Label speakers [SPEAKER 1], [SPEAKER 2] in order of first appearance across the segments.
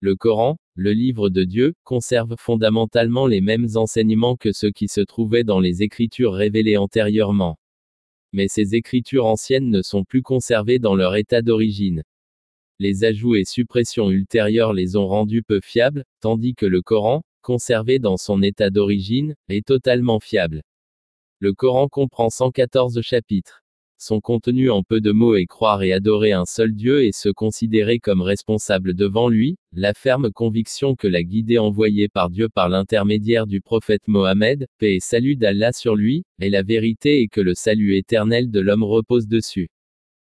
[SPEAKER 1] Le Coran, le livre de Dieu, conserve fondamentalement les mêmes enseignements que ceux qui se trouvaient dans les écritures révélées antérieurement. Mais ces écritures anciennes ne sont plus conservées dans leur état d'origine. Les ajouts et suppressions ultérieures les ont rendues peu fiables, tandis que le Coran, conservé dans son état d'origine, est totalement fiable. Le Coran comprend 114 chapitres. Son contenu en peu de mots est croire et adorer un seul Dieu et se considérer comme responsable devant lui, la ferme conviction que la guidée envoyée par Dieu par l'intermédiaire du prophète Mohammed, paix et salut d'Allah sur lui, est la vérité et que le salut éternel de l'homme repose dessus.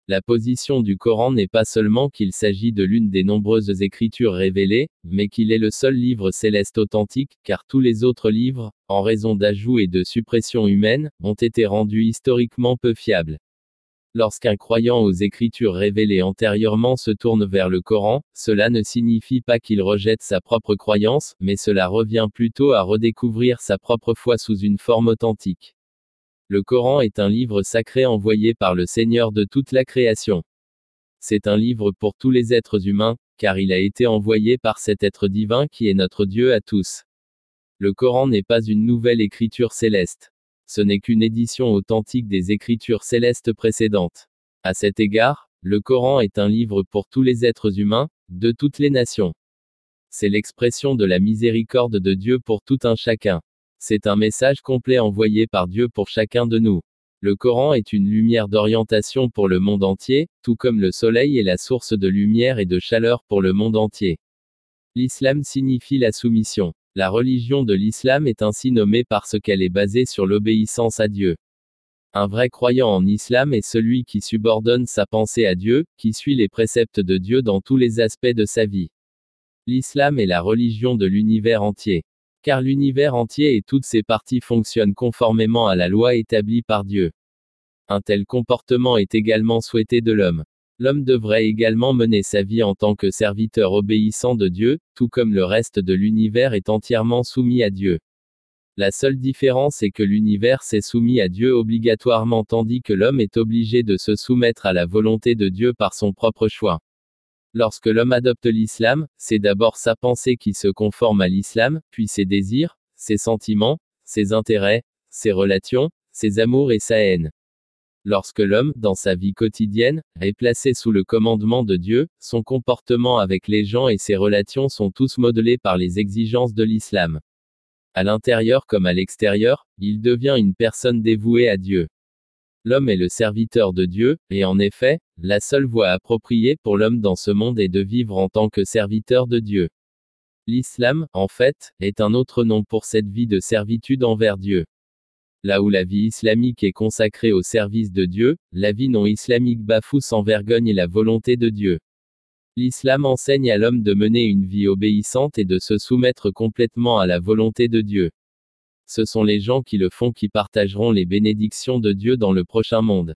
[SPEAKER 1] La position du Coran n'est pas seulement qu'il s'agit de l'une des nombreuses écritures révélées, mais qu'il est le seul livre céleste authentique, car tous les autres livres, en raison d'ajouts et de suppressions humaines, ont été rendus historiquement peu fiables. Lorsqu'un croyant aux écritures révélées antérieurement se tourne vers le Coran, cela ne signifie pas qu'il rejette sa propre croyance, mais cela revient plutôt à redécouvrir sa propre foi sous une forme authentique. Le Coran est un livre sacré envoyé par le Seigneur de toute la création. C'est un livre pour tous les êtres humains, car il a été envoyé par cet être divin qui est notre Dieu à tous. Le Coran n'est pas une nouvelle écriture céleste ce n'est qu'une édition authentique des écritures célestes précédentes. À cet égard, le Coran est un livre pour tous les êtres humains, de toutes les nations. C'est l'expression de la miséricorde de Dieu pour tout un chacun. C'est un message complet envoyé par Dieu pour chacun de nous. Le Coran est une lumière d'orientation pour le monde entier, tout comme le soleil est la source de lumière et de chaleur pour le monde entier. L'islam signifie la soumission. La religion de l'islam est ainsi nommée parce qu'elle est basée sur l'obéissance à Dieu. Un vrai croyant en islam est celui qui subordonne sa pensée à Dieu, qui suit les préceptes de Dieu dans tous les aspects de sa vie. L'islam est la religion de l'univers entier. Car l'univers entier et toutes ses parties fonctionnent conformément à la loi établie par Dieu. Un tel comportement est également souhaité de l'homme. L'homme devrait également mener sa vie en tant que serviteur obéissant de Dieu, tout comme le reste de l'univers est entièrement soumis à Dieu. La seule différence est que l'univers s'est soumis à Dieu obligatoirement tandis que l'homme est obligé de se soumettre à la volonté de Dieu par son propre choix. Lorsque l'homme adopte l'islam, c'est d'abord sa pensée qui se conforme à l'islam, puis ses désirs, ses sentiments, ses intérêts, ses relations, ses amours et sa haine. Lorsque l'homme, dans sa vie quotidienne, est placé sous le commandement de Dieu, son comportement avec les gens et ses relations sont tous modelés par les exigences de l'islam. À l'intérieur comme à l'extérieur, il devient une personne dévouée à Dieu. L'homme est le serviteur de Dieu, et en effet, la seule voie appropriée pour l'homme dans ce monde est de vivre en tant que serviteur de Dieu. L'islam, en fait, est un autre nom pour cette vie de servitude envers Dieu. Là où la vie islamique est consacrée au service de Dieu, la vie non islamique bafoue sans vergogne la volonté de Dieu. L'islam enseigne à l'homme de mener une vie obéissante et de se soumettre complètement à la volonté de Dieu. Ce sont les gens qui le font qui partageront les bénédictions de Dieu dans le prochain monde.